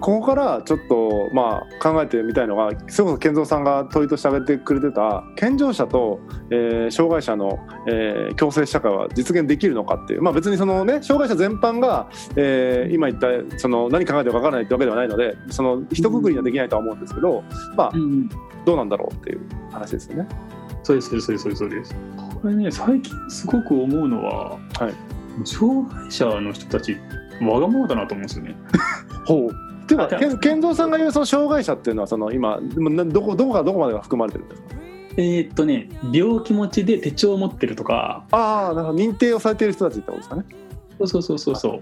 ここからちょっとまあ考えてみたいのがそれこそ健三さんが問いとして挙げてくれてた健常者と、えー、障害者の、えー、共生社会は実現できるのかっていうまあ別にそのね障害者全般が、えー、今言ったその何考えてるか分からないってわけではないのでその一括りにはできないとは思うんですけどまあ、うん、どうなんだろうっていう話ですよね。そうですそうですそうですこれね最近すごく思うのは、はい、障害者の人たちわがままだなと思うんですよね。ほうていうか健三さんが言うその障害者っていうのはその今どこどこかどこまでが含まれてるんですか？えー、っとね病気持ちで手帳を持ってるとか。ああなんか認定をされてる人たちってことですかね？そうそうそうそうそ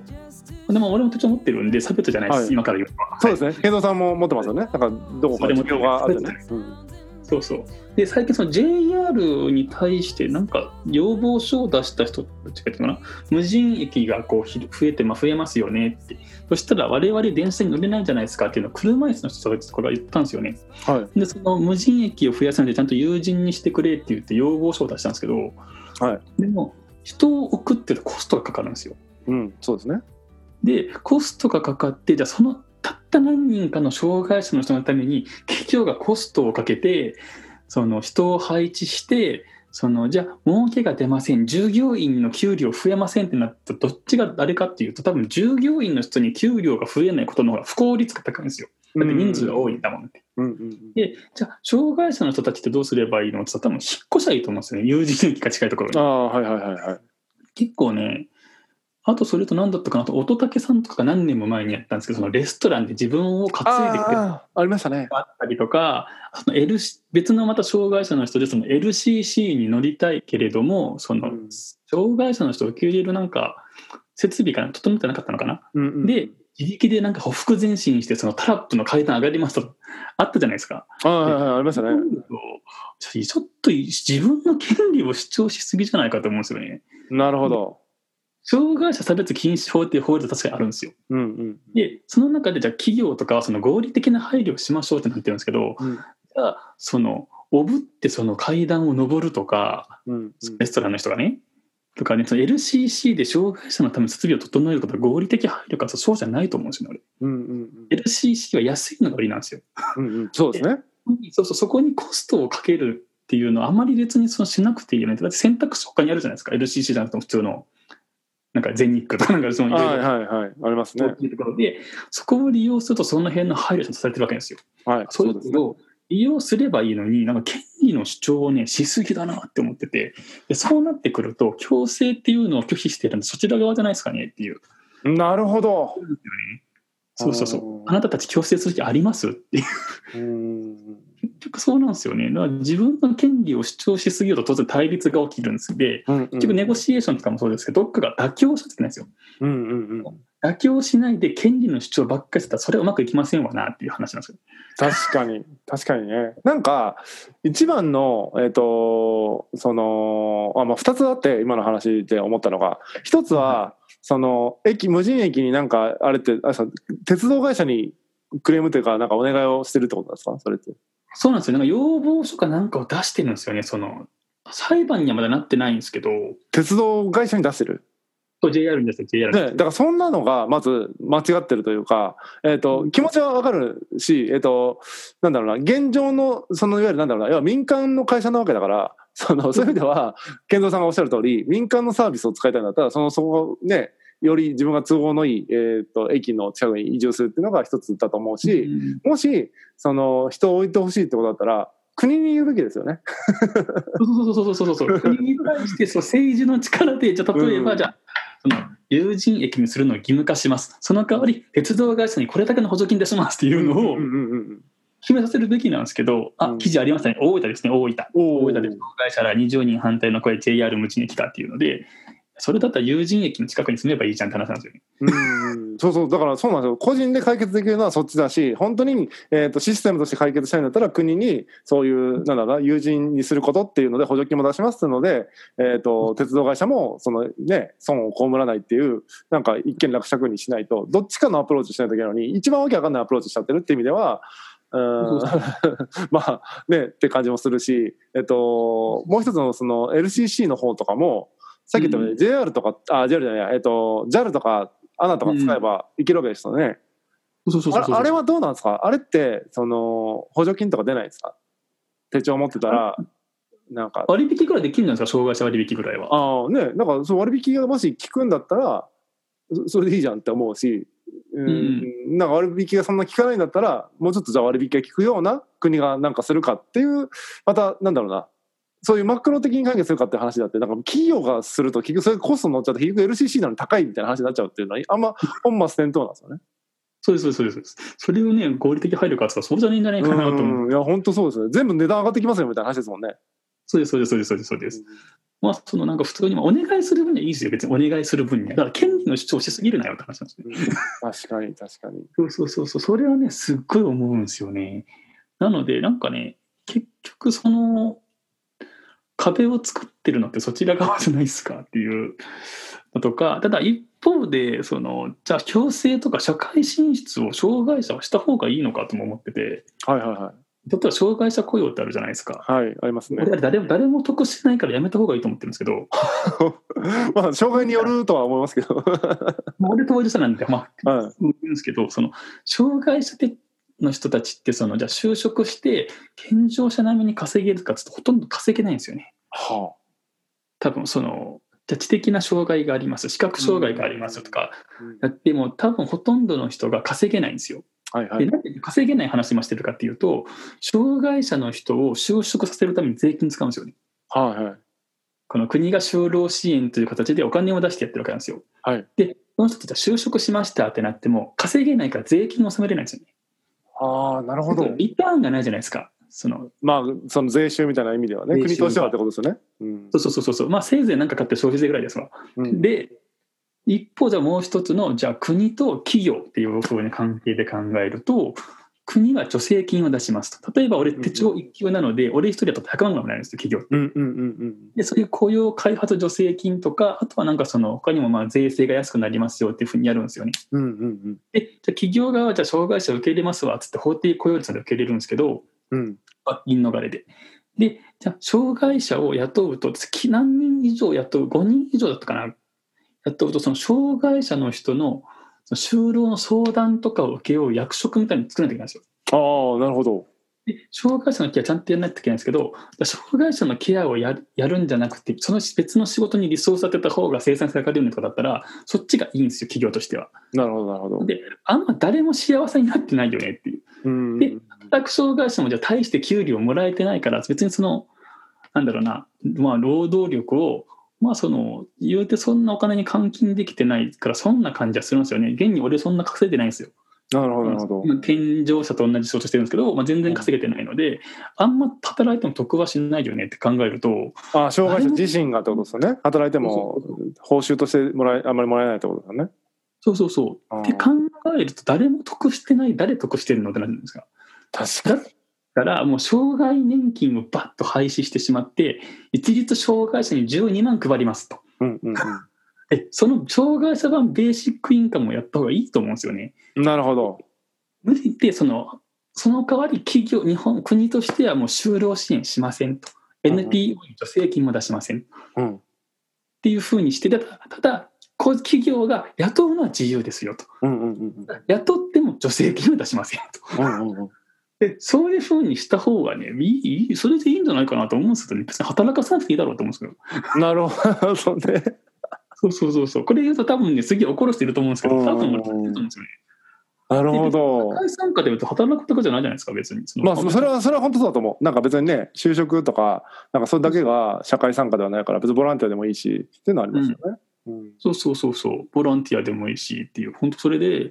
う、でも俺も手帳持ってるんで差別じゃないです、はい、今から言うそうですね。健三さんも持ってますよね。なんかどこかで持病があるね、うんそうそう。で最近その JR に対してなんか要望書を出した人たちがかな？無人駅がこう増えて、まあ、増えますよねって。そしたら我々電車に乗れないんじゃないですかっていうのを車椅子の人たちこれは言ったんですよね、はい、でその無人駅を増やすのでちゃんと友人にしてくれって言って要望書を出したんですけど、はい、でも人を送ってるコストがかかるんですよ。うん、そうですね。でコストがかかってじゃあそのたった何人かの障害者の人のために企業がコストをかけてその人を配置してそのじゃあ儲けが出ません従業員の給料増えませんってなったらどっちが誰かっていうと多分従業員の人に給料が増えないことの方が不効率が高いんですよ。だって人数が多いんだもんって。うんうん、でじゃあ障害者の人たちってどうすればいいのって多分引っ越しゃいいと思うんですよね友人駅が近いところに。あはいはいはいはい。結構ねあとそれと何だったかな？と乙武さんとかが何年も前にやったんですけどそのレストランで自分を担いでくれあありましたねあったりとかその L 別のまた障害者の人でその LCC に乗りたいけれどもその障害者の人を受け入れるなんか設備が整ってなかったのかな、うんうん、で自力でなんかほふ前進してそのタラップの階段上がりますとあったじゃないですか。ああありましたね。ちょっと自分の権利を主張しすぎじゃないかと思うんですよね。なるほど。障害者差別禁止法っていう法律は確かにあるんですよ。うんうん、でその中でじゃあ企業とかはその合理的な配慮をしましょうってなってるんですけど、うん、じゃあそのおぶってその階段を上るとか、うんうん、レストランの人がねとかねその LCC で障害者のための設備を整えることは合理的配慮かそうじゃないと思うんですよね俺、うんうんうん、LCC は安いのが売りなんですよ。うんうん、そうですね。そうそうそこにコストをかけるっていうのはあまり別にそのしなくていいよね。だって選択肢他にあるじゃないですか。LCC じゃなくても普通のなんか全日空とかなんかそのはいはいはいありますね。ところでそこを利用するとその辺の配慮とされてるわけですよ。はい、そういうことを利用すればいいのになんか権利の主張をねしすぎだなって思っててでそうなってくると強制っていうのを拒否してるんでそちら側じゃないですかねっていう。なるほど。そうそうそう。あなたたち強制する気あります？っていう。結局そうなんですよね。だから自分の権利を主張しすぎると当然対立が起きるんですで、うんうん、結局ネゴシエーションとかもそうですけど、どっかが妥協しちゃってないんですよ。うんうんうん妥協しないで権利の主張ばっかりしたらそれはうまくいきませんわなっていう話なんですよ。確かに確かにね。なんか一番のえっ、ー、とそのあまあ二つあって今の話で思ったのが一つは、その駅無人駅になんかあれってあ鉄道会社にクレームというかなんかお願いをしてるってことですか？それって。そうなんですよ。なんか要望書かなんかを出してるんですよね。その裁判にはまだなってないんですけど。鉄道会社に出してる？JR に出して JR ね、だからそんなのがまず間違ってるというか、えーと、気持ちはわかるし、えーと、なんだろうな現状のそのいわゆるなんだろうな要は民間の会社なわけだからそのそういう意味では健三さんがおっしゃる通り民間のサービスを使いたいんだったらそのそこねより自分が都合のいい、えーと、駅の近くに移住するっていうのが一つだと思うし、うん、もしその人を置いてほしいってことだったら国に言うべきですよね。そうそうそうそうそう国に対してそう政治の力でじゃ例えば、うん、じゃその有人駅にするのを義務化します。その代わり鉄道会社にこれだけの補助金出しますっていうのを決めさせるべきなんですけど、あ記事ありましたね。大分ですね大分。大分で障害者ら20人反対の声 JR 無人駅かっていうのでそれだったら友人駅の近くに住めばいいじゃんって話なんですよね。うんそうそうだからそうなんですよ個人で解決できるのはそっちだし本当に、えーと、システムとして解決したいんだったら国にそういうなんだろう友人にすることっていうので補助金も出しますので、えーと、鉄道会社もその、ね、損を被らないっていうなんか一見落着にしないとどっちかのアプローチしないといけないのに一番わけわかんないアプローチしちゃってるっていう意味では。うん まあねって感じもするし、えっと、もう一つのその LCC の方とかもさっき言ったように JR とか、あ、JR じゃない、えっと、JAL とか ANA とか使えばいけるわけですよね。そうそうそう。あれあれはどうなんですか？あれってその補助金とか出ないですか？手帳持ってたらなんか。割引ぐらいできるんじゃないですか？障害者割引ぐらいは。ああねなんかそう割引がもし効くんだったらそそれでいいじゃんって思うし、うん。なんか割引がそんな効かないんだったらもうちょっとじゃあ割引が効くような国がなんかするかっていうまたなんだろうなそういうマクロ的に解決するかっていう話だってなんか企業がすると結局それコスト乗っちゃって結局 LCC なのに高いみたいな話になっちゃうっていうのはあんま本末転倒なんですよね。そうですそうですそうです。それをね合理的配慮かって言ったらそうじゃねえんじゃないかなと思う。うんいや本当そうですね全部値段上がってきますよみたいな話ですもんね。そうですそうですそうですそうですそうです。まあそのなんか普通にまあお願いする分にはいいですよ別にお願いする分にはだから権利の主張しすぎるなよって話なんですね。確かに確かに。そうそうそうそう、それはね、すっごい思うんですよね。なので、なんかね、結局その壁を作ってるのってそちら側じゃないですかっていうのとか、ただ一方で、その、じゃあ強制とか社会進出を障害者はした方がいいのかとも思ってて、はいはいはい。例えば障害者雇用ってあるじゃないですか。はい、ありますね誰も誰も得してないからやめた方がいいと思ってるんですけど、まあ、障害によるとは思いますけど。まあ俺当事者なんで、まあ、はい。言うんですけど、その障害者的の人たちってそのじゃあ就職して健常者並みに稼げるかっつうとほとんど稼げないんですよね。は多分そのじゃあ知的な障害があります視覚障害がありますとかあ。やっても多分ほとんどの人が稼げないんですよ。はいはい。でなんで稼げない話もしてるかっていうと障害者の人を就職させるために税金使うんですよね。はいはい。この国が就労支援という形でお金を出してやってるわけなんですよ。はい。でその人たちは就職しましたってなっても稼げないから税金を納めれないんですよね。ああ、なるほど。リターンがないじゃないですか。そのまあ、その税収みたいな意味ではね、国としてはってことですよね。うんそうそうそうそう、まあ、せいぜい何か買って消費税ぐらいですわ。うん。で、一方、じゃあもう一つの、じゃあ国と企業っていうふうに関係で考えると、国は助成金を出しますと。例えば俺手帳一級なので、俺一人だと100万ぐらいもらえるんですよ、企業って。うんうんうんで、そういう雇用開発助成金とか、あとはなんかその他にもまあ税制が安くなりますよっていうふうにやるんですよね。うん。うんうんで、じゃあ企業側はじゃあ障害者を受け入れますわっつって法定雇用率で受け入れるんですけど、うん。うん。罰金逃れで。で、じゃあ、障害者を雇うと、月何人以上雇う、5人以上だったかな、雇うと、その障害者の人の就労の相談とかを受けよう役職みたいに作らなきゃいけないんですよ。ああ、なるほど。で障害者のケアちゃんとやらないといけないんですけど、障害者のケアをやるやるんじゃなくて、その別の仕事にリソース当てた方が生産性上がるよねとかだったら、そっちがいいんですよ、企業としては。なるほど、なるほど。で、あんま誰も幸せになってないよねっていう。うん。で働く障害者もじゃあ大して給料もらえてないから別にそのなんだろうな、まあ、労働力をまあその言うてそんなお金に換金できてないからそんな感じはするんですよね。現に俺そんな稼いでないんですよ。なるほど、なるほど。今健常者と同じ仕事してるんですけど、まあ、全然稼げてないのであんま働いても得はしないよねって考えるとああ、障害者自身がってことですよね。働いても報酬としてもらえ、あんまりもらえないってことですよね。そうそうそう。って考えると誰も得してない誰得してるのってなるんですか。確かからもう障害年金をバッと廃止してしまって一律障害者に12万配りますとうんうん えその障害者版ベーシックインカムをやった方がいいと思うんですよね。うん。なるほど。無理でそのその代わり企業日本国としてはもう就労支援しませんとうんうん NPO に助成金も出しませんっうん。ていうふうにしてただ企業が雇うのは自由ですよとうんうんうん雇っても助成金は出しませんと。うん。うんうんでそういうふうにした方がねいいそれでいいんじゃないかなと思うんですけどね別に働かさなくていいだろうと思うんですけどうん。なるほどね。そうそうそうそうこれ言うと多分ね次怒る人いると思うんですけど多分と思うんですよねなるほど社。会参加で言うと働くとかじゃないじゃないですか別にまあ、それは、それは本当だと思う。なんか別にね、就職とか、なんかそれだけが社会参加ではないから、別にボランティアでもいいし、っていうのはありますよね。うん。そうそうそうそうボランティアでもいいしっていう本当それでだ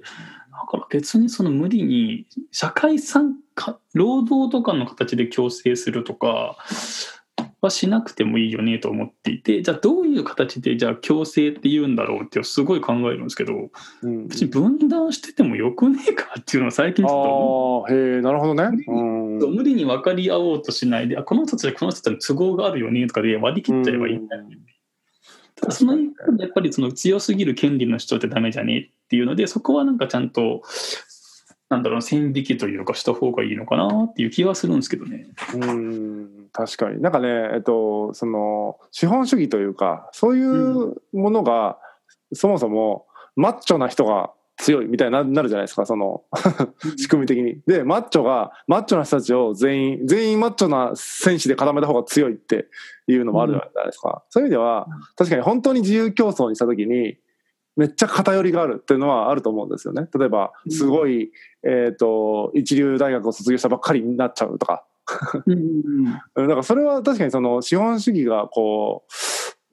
から別にその無理に社会参加労働とかの形で強制するとかはしなくてもいいよねと思っていてじゃあどういう形でじゃあ強制って言うんだろうってすごい考えるんですけどうん、別に分断しててもよくねえかっていうのは最近ちょっとへえ、なるほどね。うん。う無理に分かり合おうとしないであこの人たちはこの人たちに都合があるよねとかで割り切っちゃえばいいんだよねただその一方でやっぱりその強すぎる権利の主張ってダメじゃねっていうのでそこはなんかちゃんとなんだろう線引きというかした方がいいのかなっていう気はするんですけどね。うん、確かに。なんかね、えっと、その、資本主義というか、そういうものが、そもそも、マッチョな人が強いみたいにななるじゃないですか、その仕組み的に。で、マッチョが、マッチョな人たちを全員、全員マッチョな戦士で固めた方が強いっていうのもあるじゃないですか。そういう意味では、確かに本当に自由競争にしたときに、めっちゃ偏りがあるっていうのはあると思うんですよね。例えば、すごい、えっ、と、一流大学を卒業したばっかりになっちゃうとか。うんだからそれは確かにその資本主義がこ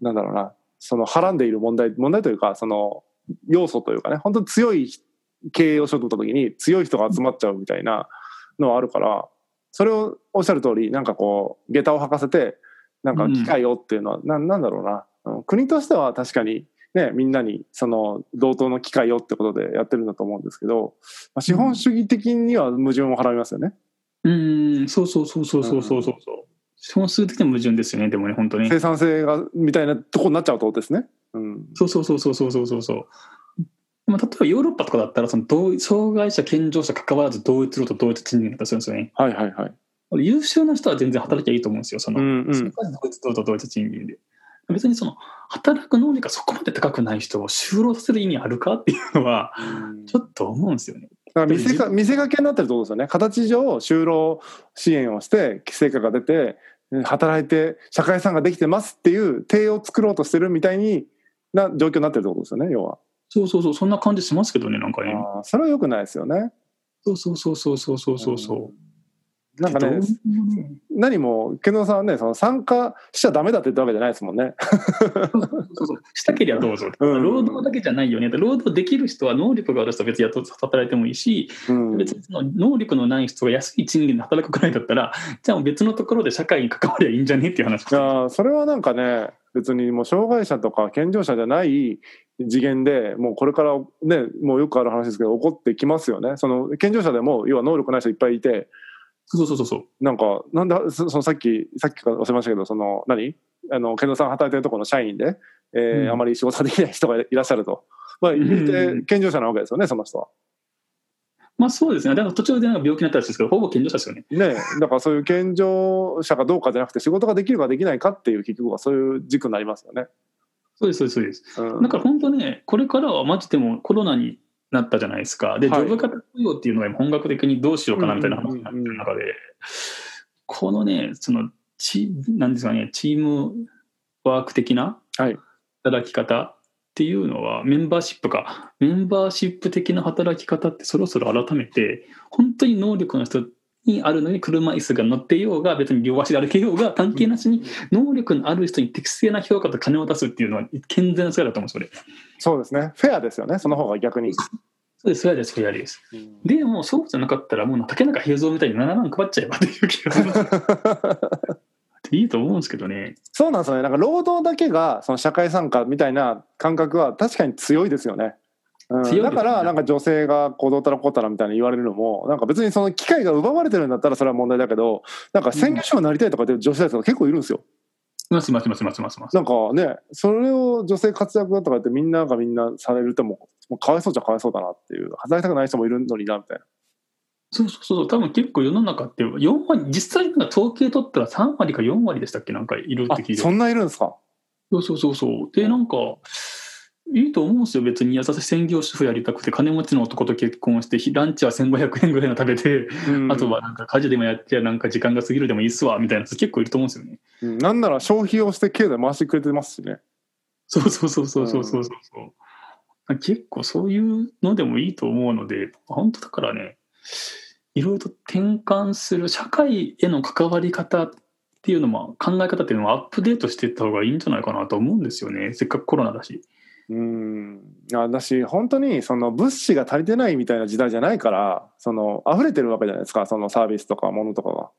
う、なんだろうな、そのはらんでいる問題、問題というか、その要素というかね、本当に強い経営をしようとった時に強い人が集まっちゃうみたいなのはあるから、それをおっしゃる通り、なんかこう、下駄を履かせて、なんか機会をっていうのは、なんなんだろうな、うん国としては確かにね、みんなにその同等の機会をってことでやってるんだと思うんですけど、まあ、資本主義的には矛盾を払いますよね。うん、うそうそうそうそうそうそうそう。資本主義的な矛盾ですよね、でもね、本当に。生産性がみたいなとこになっちゃうとですね。うん、そうそうそうそうそうそうそう。まあ、例えばヨーロッパとかだったらその同障害者健常者関わらず同一労働同一賃金だったりするんですよね。はいはいはい、優秀な人は全然働きゃいいと思うんですよその、うんうん、同一労働同一賃金で。別にその働く能力がそこまで高くない人を就労させる意味あるかっていうのはちょっと思うんですよね。だから見せか見せかけになってるってことですよね。形上、就労支援をして、成果が出て、働いて、社会参加できてますっていう体を作ろうとしてるみたいにな状況になってるってことですよね、要は。そうそうそう、そんな感じしますけどね、なんかね。それは良くないですよね。そうそうそうそうそうそうそうそう。なんかね何も、健三さんはね、その参加しちゃダメだって言ったわけじゃないですもんね。そうそうしたけりゃどうぞ、うん。労働だけじゃないよね。労働できる人は能力がある人は別に働いてもいいし、うん。別にその能力のない人が安い賃金で働くくらいだったらじゃあ別のところで社会に関わりゃいいんじゃねっていう話。いやーそれはなんかね別にもう障害者とか健常者じゃない次元でもうこれからねもうよくある話ですけど起こってきますよね。その健常者でも要は能力ない人いっぱいいてそうそうそうそう。なんかなんでそそのさっきさっきからおっしゃいましたけどその何？あの健三さんが働いてるところの社員で、えーうん。あまり仕事ができない人がいらっしゃると。まあ、言ううて健常者なわけですよね、その人は。まあそうですね。だから途中でなんか病気になったりするんですけどほぼ健常者ですよね。ね、だからそういう健常者かどうかじゃなくて仕事ができるかできないかっていう結局はそういう軸になりますよね。そうですそうですそうです。うん。だから本当ねこれからはマジでもコロナになったじゃないですか。でジはい。ョブ型雇用っていうのが今本格的にどうしようかなみたいな話になってる中でこのねそのチなんですかねチームワーク的なはい。働き方っていうのはメンバーシップか。メンバーシップ的な働き方ってそろそろ改めて本当に能力の人にあるのに車椅子が乗っていようが別に両足で歩けようが関係なしに能力のある人に適正な評価と金を出すっていうのは健全な姿だと思うんですよね。そうですね。フェアですよね、その方が逆に。そうです、フェアです、フェアです。でも、そうじゃなかったら、もう竹中平蔵みたいに7万配っちゃえばっていう気がします。いいと思うんですけどね。そうなんですよね。なんか労働だけがその社会参加みたいな感覚は確かに強いですよね。うん、だからなんか女性がこうどうたらこうたらみたいに言われるのもなんか別にその機会が奪われてるんだったらそれは問題だけどなんか専業主婦になりたいとかって女子大生が結構いるんですよ。います、います、います、います、いますいます。なんかねそれを女性活躍だとかってみんながみんなされるともうもうかわいそうじゃかわいそうだなっていう働きたくない人もいるのになみたいな。そうそうそう、多分結構世の中って4割、実際なんか統計取ったら3割か4割でしたっけ？なんかいるって聞いて。あそんないるんですか？そうそうそうそう。で、なんか、いいと思うんですよ、別に。私、専業主婦やりたくて、金持ちの男と結婚して、ランチは1500円ぐらいの食べて、うんあとはなんか家事でもやって、なんか時間が過ぎるでもいいっすわ、みたいなやつ結構いると思うんですよね。うんなんなら消費をして経済回してくれてますしね。そうそうそうそうそうそうそう。結構そういうのでもいいと思うので、本当だからね、いろいろと転換する社会への関わり方っていうのも考え方っていうのもアップデートしていった方がいいんじゃないかなと思うんですよね。せっかくコロナだし。うん。あだし本当にその物資が足りてないみたいな時代じゃないからその溢れてるわけじゃないですかそのサービスとか物とかが。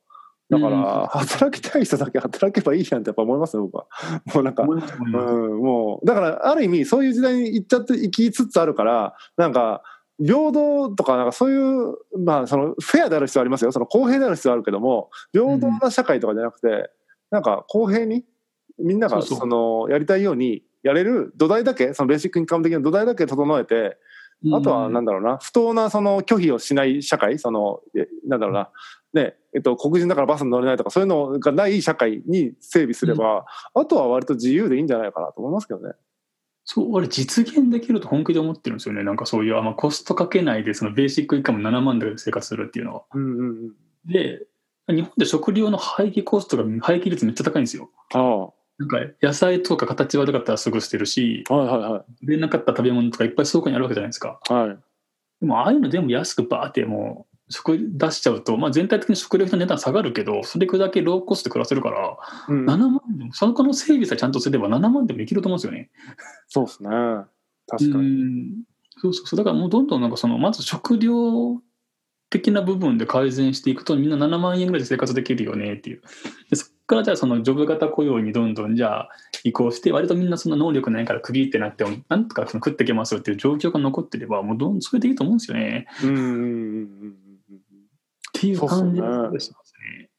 だかうん。ら働きたい人だけ働けばいいじゃんってやっぱ思いますよ僕は。もうなんかうん、もう。だからある意味そういう時代に行っちゃって行きつつあるからなんか平等とかなんかそういうまあそのフェアである必要ありますよ。その公平である必要あるけども平等な社会とかじゃなくて、なんか公平にみんながそのやりたいようにやれる土台だけそのベーシックインカム的な土台だけ整えてあとはなんだろうな不当なその拒否をしない社会そのえなんだろうなねえっと、黒人だからバスに乗れないとかそういうのがない社会に整備すれば、あとは割と自由でいいんじゃないかなと思いますけどね。そう、あれ実現できると本気で思ってるんですよね。なんかそういう、あまあ、コストかけないで、そのベーシックインカム7万で生活するっていうのは。うんうんうん。で、日本で食料の廃棄コストが、廃棄率めっちゃ高いんですよ。あなんか野菜とか形悪かったらすぐ捨てるし、あ。はいはいは売れなかった食べ物とかいっぱい倉庫にあるわけじゃないですか。い。はい。でもああいうの全部安くバーってもう食出しちゃうと、まあ、全体的に食料品の値段下がるけど、それだけローコストで暮らせるから、うん7万でも、その子の整備さえちゃんとすれば7万でもいけると思うんですよね。そうですね。確かうに。んそうそうそう。だからもうどんどんなんかその、まず食料的な部分で改善していくと、みんな7万円ぐらいで生活できるよねっていう。でそこからじゃあそのジョブ型雇用にどんどんじゃあ移行して、割とみんなその能力ないからクビってなっても、なんとかその食っていけますっていう状況が残ってれば、もうどんそれでいいと思うんですよね。うん。っていう感じがしますね。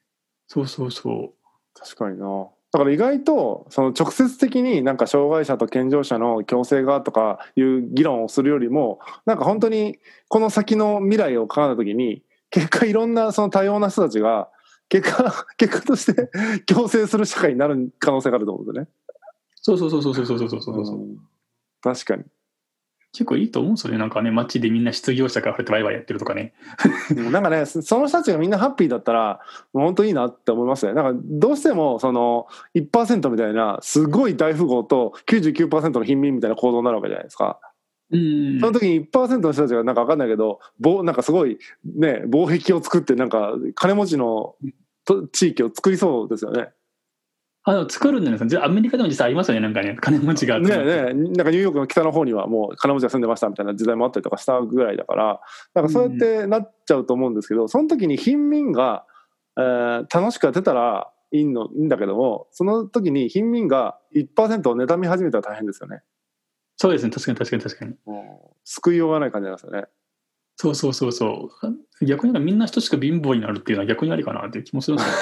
そうそうそう。確かにな。だから意外とその直接的になんか障害者と健常者の共生がとかいう議論をするよりもなんか本当にこの先の未来を考えた時に結果いろんなその多様な人たちが結果 結果として共生する社会になる可能性があると思うんでね。そうそうそうそうそうそうそうそうう、ん確かに。結構いいと思うんですよね。なんかね、街でみんな失業者が溢れてワイワイやってるとかね。なんかねその人たちがみんなハッピーだったら本当いいなって思いますね。なんかどうしてもその1%みたいなすごい大富豪と99%の貧民みたいな構造になるわけじゃないですか。うん。その時に1%の人たちがなんか分かんないけど棒なんかすごいね防壁を作ってなんか金持ちのと地域を作りそうですよね。あの作るんじゃないですか。アメリカでも実際ありますよね。なんかね、金持ちがねねえなんかニューヨークの北の方にはもう金持ちが住んでましたみたいな時代もあったりとかしたぐらいだからなんかそうやってなっちゃうと思うんですけどその時に貧民が、えー楽しくやってたらいいのいいんだけどもその時に貧民が1%を妬み始めたら大変ですよね。そうですね。確かに確かに確かに。救いようがない感じなんですよね。そうそうそうそう。逆にみんな等しく貧乏になるっていうのは逆にありかなっていう気もするんですよ。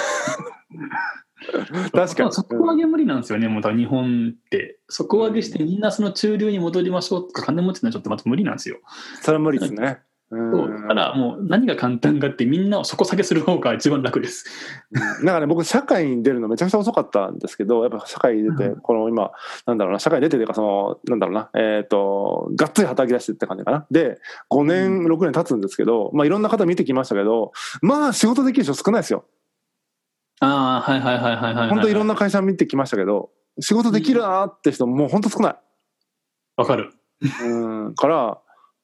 確かにまあ底上げ無理なんですよね。もう日本って。底上げしてみんなその中流に戻りましょうとか金持ちになっちゃってまた無理なんですよ。それは無理ですね。そうだからもう何が簡単かってみんなを底下げする方が一番楽です。うんなんかね僕社会に出るのめちゃくちゃ遅かったんですけどやっぱ社会に出てうんこの今なんだろうな社会に出てというかそのなんだろうなえっ、とがっつり働き出してって感じかなで5年6年経つんですけどまあいろんな方見てきましたけどまあ仕事できる人少ないですよああ、はいはいはいはいはい。本当いろんな。な会社見てきましたけど仕事できるなーって人もう本当少ないわかる。うんから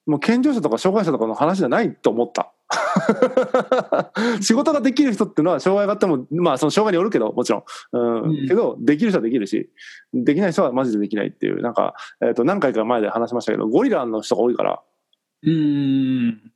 もう健常者とか障害者とかの話じゃないと思った。仕事ができる人っていうのは障害があってもまあその障害によるけどもちろん、うん。うん。けどできる人はできるしできない人はマジでできないっていうなんか、えー、と何回か前で話しましたけどゴリラの人が多いから。うーん。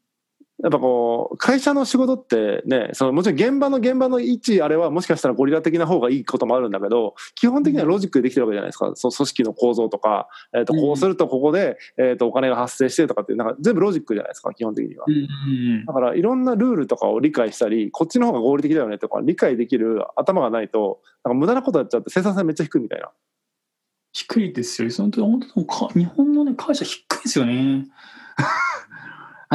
やっぱこう会社の仕事ってねそのもちろん現場の現場の位置あれはもしかしたらゴリラ的な方がいいこともあるんだけど基本的にはロジックでできてるわけじゃないですかその組織の構造とか、えー、とこうするとここで、えー、とお金が発生してとかっていうなんか全部ロジックじゃないですか基本的にはう。んだからいろんなルールとかを理解したりこっちの方が合理的だよねとか理解できる頭がないとなんか無駄なことやっちゃって生産性めっちゃ低いみたいな。低いですよ。本当に本当日本の、ね、会社低いですよね。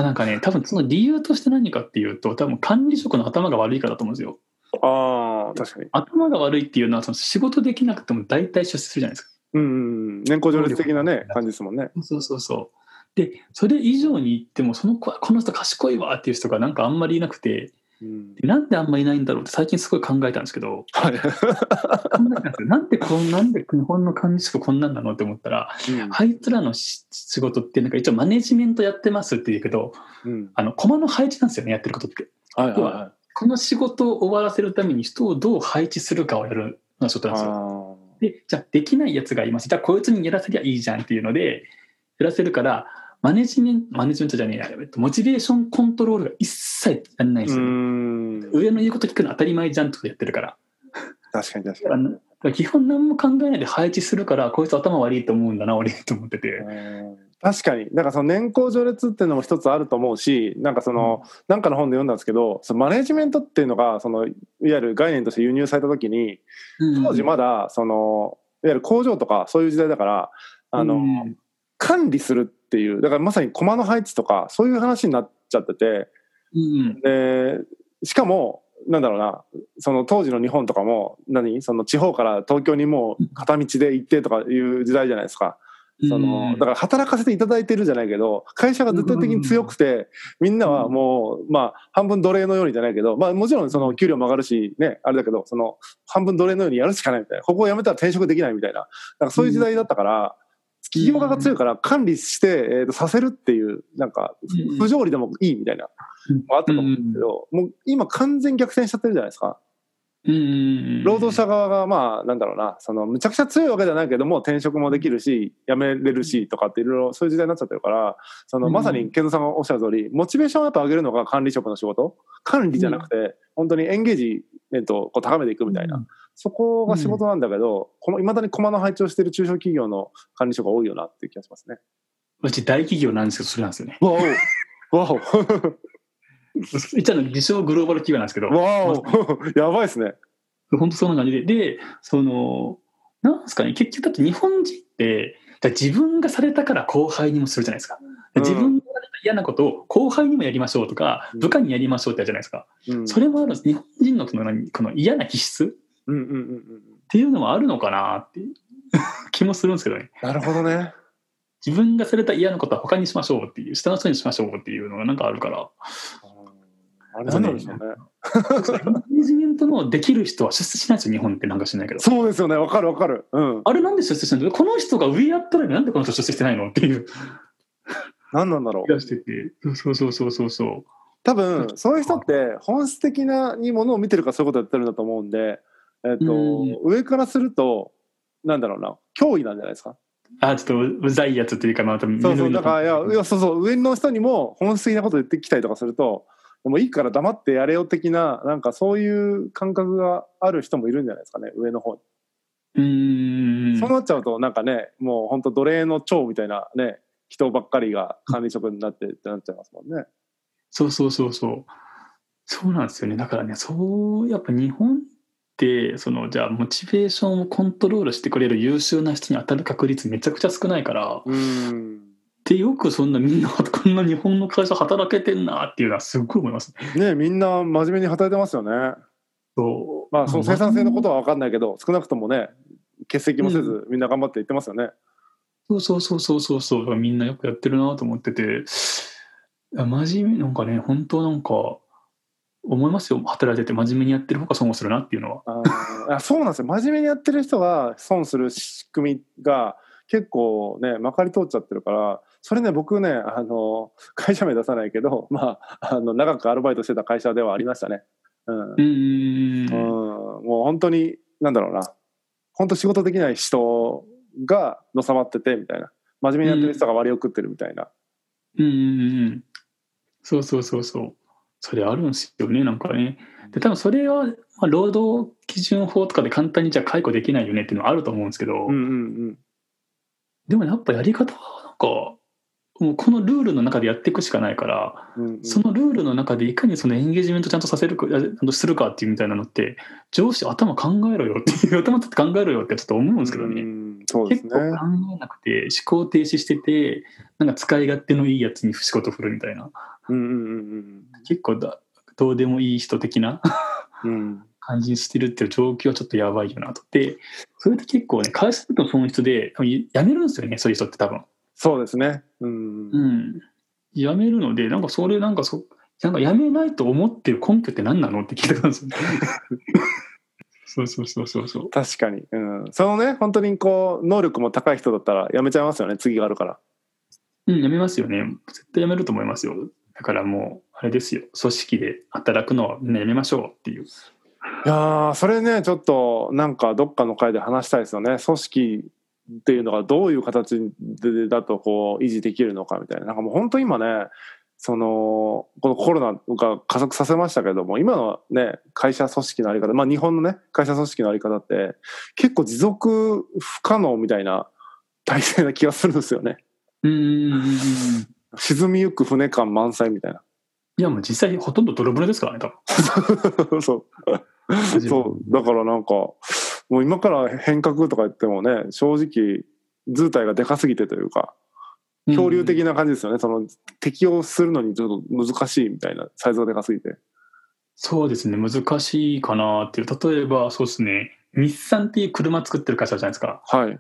あなんかね、多分その理由として何かっていうと、多分管理職の頭が悪いからだと思うんですよ。ああ確かに。頭が悪いっていうのは、その仕事できなくても大体出世するじゃないですか。うん年功序列的なね感じですもんね。そうそうそう。で、それ以上に言っても、その子はこの人賢いわっていう人がなんかあんまりいなくて、うんでなんであんまりいないんだろうって最近すごい考えたんですけど、はいなんでこんなんで日本の管理職こんなんなのって思ったら、あいつらのし仕事ってなんか一応マネジメントやってますって言うけど、うんあの、駒の配置なんですよね、やってることって。はいはいはい。この仕事を終わらせるために人をどう配置するかをやるのが仕事なんですよ。あで、じゃあできないやつがいます。じゃあこいつにやらせりゃいいじゃんっていうので、やらせるから、マネジメント、マネジメントじゃねえや、えっとモチベーションコントロールが一切やんないんですよ。ん上の言うこと聞くの当たり前じゃんってことやってるから。確かに確かだか基本何も考えないで配置するから、こいつ頭悪いと思うんだな、俺と思ってて。に。確かになんかその年功序列っていうのも一つあると思うしなんかその、なんかの本で読んだんですけどそのマネジメントっていうのがそのいわゆる概念として輸入された時に当時まだそのいわゆる工場とかそういう時代だからあの、うん管理するっていうだからまさに駒の配置とかそういう話になっちゃっててうんでしかもなんだろうなその当時の日本とかも何？その地方から東京にもう片道で行ってとかいう時代じゃないですか。その、だから働かせていただいてるじゃないけど、会社が絶対的に強くて、みんなはもう、まあ、半分奴隷のようにじゃないけど、まあもちろんその給料も上がるし、ね、あれだけど、その、半分奴隷のようにやるしかないみたいな。ここを辞めたら転職できないみたいな。だからそういう時代だったから、企業側が強いから管理して、えーとさせるっていう、なんか、不条理でもいいみたいな、もあったと思うんですけど、もう今完全逆転しちゃってるじゃないですか。うん労働者側がまあなんだろうな。そのむちゃくちゃ強いわけじゃないけども転職もできるし辞めれるしとかっていろいろそういう時代になっちゃってるからそのうん。まさに健三さんがおっしゃる通りモチベーションをやっぱ上げるのが管理職の仕事。管理じゃなくて本当にエンゲージメントをこう高めていくみたいなそこが仕事なんだけどいまだに駒の配置をしている中小企業の管理職が多いよなっていう気がしますね。うち大企業なんですけど、それなんですよね。わおわお一応の自称グローバル企業なんですけど、わおやばいですね。本当そんな感じで。で、その、なんですかね、結局だって日本人って、自分がされたから後輩にもするじゃないですか。うん自分が嫌なことを後輩にもやりましょうとか、うん部下にやりましょうってやるじゃないですか。うんそれもあるんです。日本人のこの何この嫌な気質っうんうんうんうんていうのもあるのかなっていう 気もするんですけどね。なるほどね。自分がされた嫌なことは他にしましょうっていう、下の人にしましょうっていうのがなんかあるから、あれなんでしょうね。マネジメントのできる人は出世しないんですよ、日本ってなんか知らないけど。そうですよね。わかるわかる。うん。あれなんで出世してないの？この人が上やったらなんでこの人出世してないの？っていう何なんだろうしてて。そうそうそうそうそう。多分そういう人って本質的なにものを見てるからそういうことやってるんだと思うんで、えっとうん上からするとなんだろうな脅威なんじゃないですか？あ、ちょっとうざいやつというか、また、そうそうだからいやいやそうそう上の人にも本質的なこと言ってきたりとかするともういいから黙ってやれよ的ななんかそういう感覚がある人もいるんじゃないですかね上の方に。うーん。そうなっちゃうとなんかねもう本当奴隷の長みたいなね人ばっかりが管理職になってってなっちゃいますもんね。そうそうそうそう。そうなんですよね。だからね、そう、やっぱ日本って、その、じゃあ、モチベーションをコントロールしてくれる優秀な人に当たる確率めちゃくちゃ少ないから、うんで、よくそんなみんな、こんな日本の会社働けてんなっていうのはすっごい思いますね。ねみんな真面目に働いてますよね。そう。まあその生産性のことは分かんないけど少なくともね欠席もせずみんな頑張って言ってますよね。そうそうそうそうそうそうみんなよくやってるなと思ってて真面目なんかね本当なんか思いますよ。働いてて真面目にやってる方が損をするなっていうのは。あそうなんですよ。真面目にやってる人が損する仕組みが結構ねまかり通っちゃってるからそれね僕ねあの会社名出さないけど、まあ、あの長くアルバイトしてた会社ではありましたね。うん。うーんうんもう本当になんだろうな。本当仕事できない人がのさばっててみたいな。真面目にやってる人が割を食ってるみたいな。うんうんうん。そうそうそうそうそれあるんですよねなんかね。で多分それは、まあ、労働基準法とかで簡単にじゃあ解雇できないよねっていうのはあると思うんですけど、うんうんでもやっぱやり方はなんかもうこのルールの中でやっていくしかないからうんうん。うんそのルールの中でいかにそのエンゲージメントちゃんとさせるか、するかっていうみたいなのって、上司頭考えろよっていう、頭取って考えろよってちょっと思うんですけどね。うんそうです結構ね考。えなくて、思考停止してて、なんか使い勝手のいいやつに仕事振るみたいな、うんうんうん結構だどうでもいい人的なうんうん感じにしてるっていう状況はちょっとやばいよなと。で、それって結構ね、会社との損失で、多分辞めるんですよね、そういう人って多分。そうですね。うんうん。辞めるので、なんかそれなんかそ、なんか辞めないと思ってる根拠って何なのって聞いてたんですよね。そうそうそうそうそう。確かに、うん、そのね本当にこう能力も高い人だったらやめちゃいますよね次があるからうん、辞めますよね。絶対辞めると思いますよ。だからもう、あれですよ。組織で働くのはみんな辞めましょうっていう。いやーそれねちょっとなんかどっかの回で話したいですよね組織っていうのがどういう形でだとこう維持できるのかみたいななんかもう本当今ねそのこのコロナが加速させましたけども今のね会社組織のあり方まあ日本のね会社組織のあり方って結構持続不可能みたいな体制な気がするんですよねうん。沈みゆく船感満載みたいないや、もう実際ほとんどドロブロですからね、多分。そう。そう。だからなんかもう今から変革とか言ってもね正直図体がでかすぎてというか恐竜的な感じですよね、その適応するのにちょっと難しいみたいなサイズがでかすぎて。そうですね、難しいかなっていう。例えば、そうですね、日産っていう車作ってる会社じゃないですか。はい。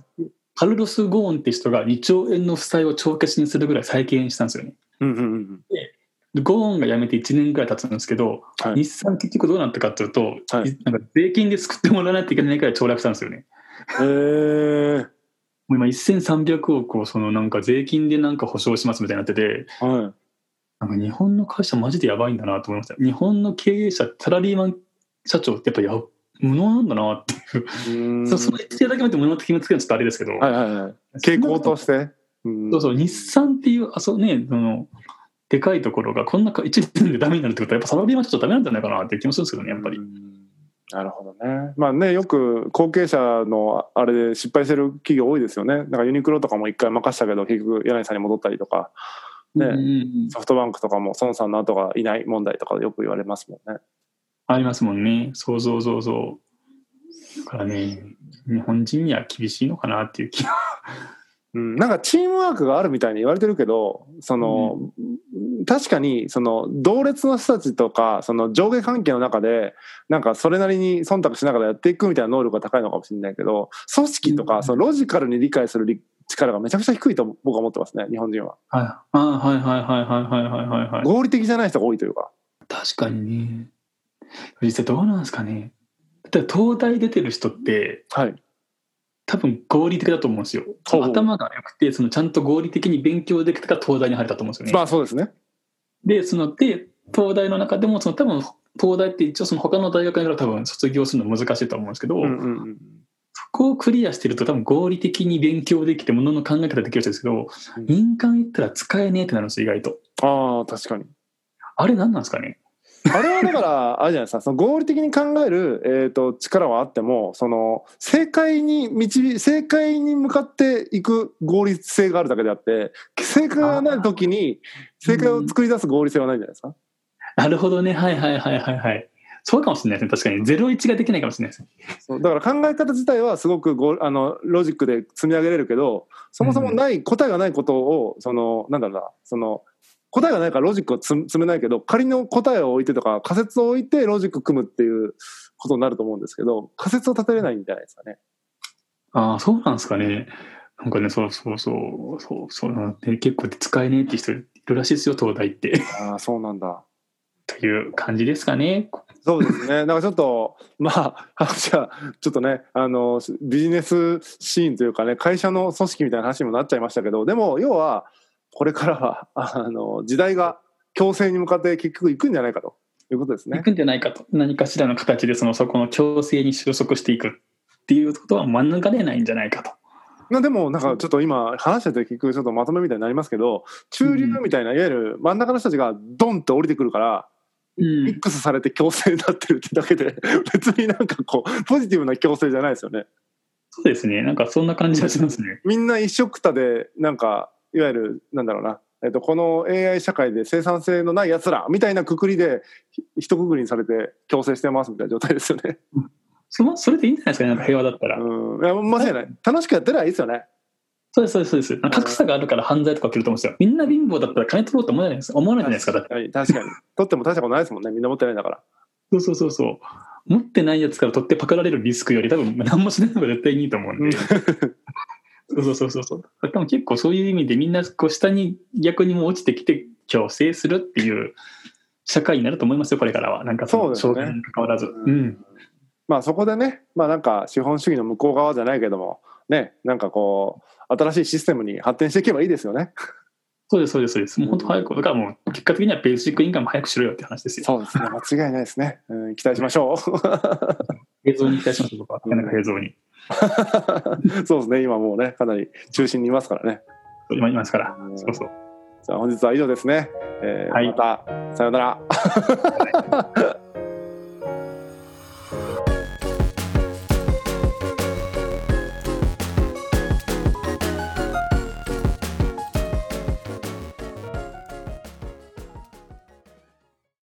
カルロス・ゴーンって人が2兆円の負債を帳消しにするぐらい再建したんですよね。うんうんうん。でゴーンが辞めて1年ぐらい経つんですけど、はい日産結局どうなったかっていうと、はいなんか税金で救ってもらわないといけないくらい凋落したんですよね。へえもう今1300億をそのなんか税金でなんか保証しますみたいになってて、はなんか日本の会社マジでやばいんだなと思いました。日本の経営者、サラリーマン社長ってやっぱや無能なんだなっていう。い。うその一定だけ見て無能って決めつけるのはちょっとあれですけど、はいはいはい。傾向として。うんそうそう、日産っていう、あそうね、その、でかいところがこんなか一年でダメになるってことは、やっぱサラリーマン社長ダメなんじゃないかなっていう気もするんですけどね、やっぱりう。んなるほどね。まあね、よく後継者のあれで失敗してる企業多いですよね。なんかユニクロとかも一回任したけど、結局柳井さんに戻ったりとか、ねうんうんうんソフトバンクとかも孫さんの後がいない問題とかよく言われますもんね。ありますもんね。そうそうそうそう。だからね、日本人には厳しいのかなっていう気が。うん、なんかチームワークがあるみたいに言われてるけどその、確かにその同列の人たちとかその上下関係の中でなんかそれなりに忖度しながらやっていくみたいな能力が高いのかもしれないけど組織とかそのロジカルに理解する力がめちゃくちゃ低いと僕は思ってますね日本人は。はい、あはいはいはいはいはいはいはい。合理的じゃない人が多いというか。確かにね。実際どうなんですかね。だ東大出てる人って、はい、多分合理的だと思うんですよ。頭が良くてそのちゃんと合理的に勉強できたから東大に入れたと思うんですよね。まあそうですね。で、その、で、東大の中でも、その多分、東大って一応その他の大学に比べたら多分卒業するの難しいと思うんですけど、うんうんうんそこをクリアしてると多分合理的に勉強できて、ものの考え方できる人ですけど、うん。民間行ったら使えねえってなるんですよ、意外と。ああ確かに。あれ何なんですかね？あれはだから、あれじゃないですか、その合理的に考える、えー、と力はあっても、その正解に導正解に向かっていく合理性があるだけであって、正解がない時に正解を作り出す合理性はないんじゃないですか。なるほどね。はいはいはいはいはい。そうかもしれないですね。確かに。01ができないかもしれないですね。そうだから考え方自体はすごくごあのロジックで積み上げれるけど、そもそもない、答えがないことを、そのなんだろうな、その答えがないからロジックを積積めないけど、仮の答えを置いてとか、仮説を置いてロジック組むっていうことになると思うんですけど、仮説を立てれないんじゃないですかね。ああ、そうなんですかね。なんかね、そうそうそう、そうそう結構使えねえって人いるらしいですよ、東大って。ああ、そうなんだ。という感じですかね。そうですね。だからちょっと、まあ、話は、ちょっとね、あの、ビジネスシーンというかね、会社の組織みたいな話にもなっちゃいましたけど、でも、要は、これからは、あの、時代が強制に向かって結局行くんじゃないかということですね。行くんじゃないかと。何かしらの形でそのそこの強制に収束していくっていうことは免れないんじゃないかと。まあでも、なんかちょっと今、話してて結局ちょっとまとめみたいになりますけど、中流みたいな、いわゆる真ん中の人たちがドンって降りてくるから、うんミックスされて強制になってるってだけで、別になんかこう、ポジティブな強制じゃないですよね。そうですね。なんかそんな感じがしますね。みんな一緒くたで、なんか、いわゆる、なんだろうな、えっと、この AI 社会で生産性のない奴らみたいなくくりで、ひ一括りにされて強制してますみたいな状態ですよね。そのそれでいいんじゃないですかね。なんか平和だったら。うん。いや、間違いない。楽しくやってればいいですよね。そうです、そうです、そうです。なんか格差があるから犯罪とか起きると思うんですよ。みんな貧乏だったら金取ろうと思わないです思わないじゃないですか。だってはい、確かに。取っても大したことないですもんね。みんな持ってないんだから。そうそうそうそう。持ってないやつから取ってパクられるリスクより多分何もしない方が絶対にいいと思うんで。そうそうそうそうそう。多分結構そういう意味でみんなこう下に逆にもう落ちてきて強制するっていう社会になると思いますよ、これからは。なんかそうですね障害に関わらず。うん。まあそこでね、まあなんか資本主義の向こう側じゃないけども、ね、なんかこう、新しいシステムに発展していけばいいですよね。そうです、そうです、そうです。もう本当早く、だからもう結果的にはベーシックインカム早くしろよって話ですよ。そうですね。間違いないですね。うん、期待しましょう。映像に期待します、僕は。なんか映像に。そうですね。今もうね、かなり中心にいますからね。今いますから。そうそう。じゃあ本日は以上ですね。えーはいまた、さようなら。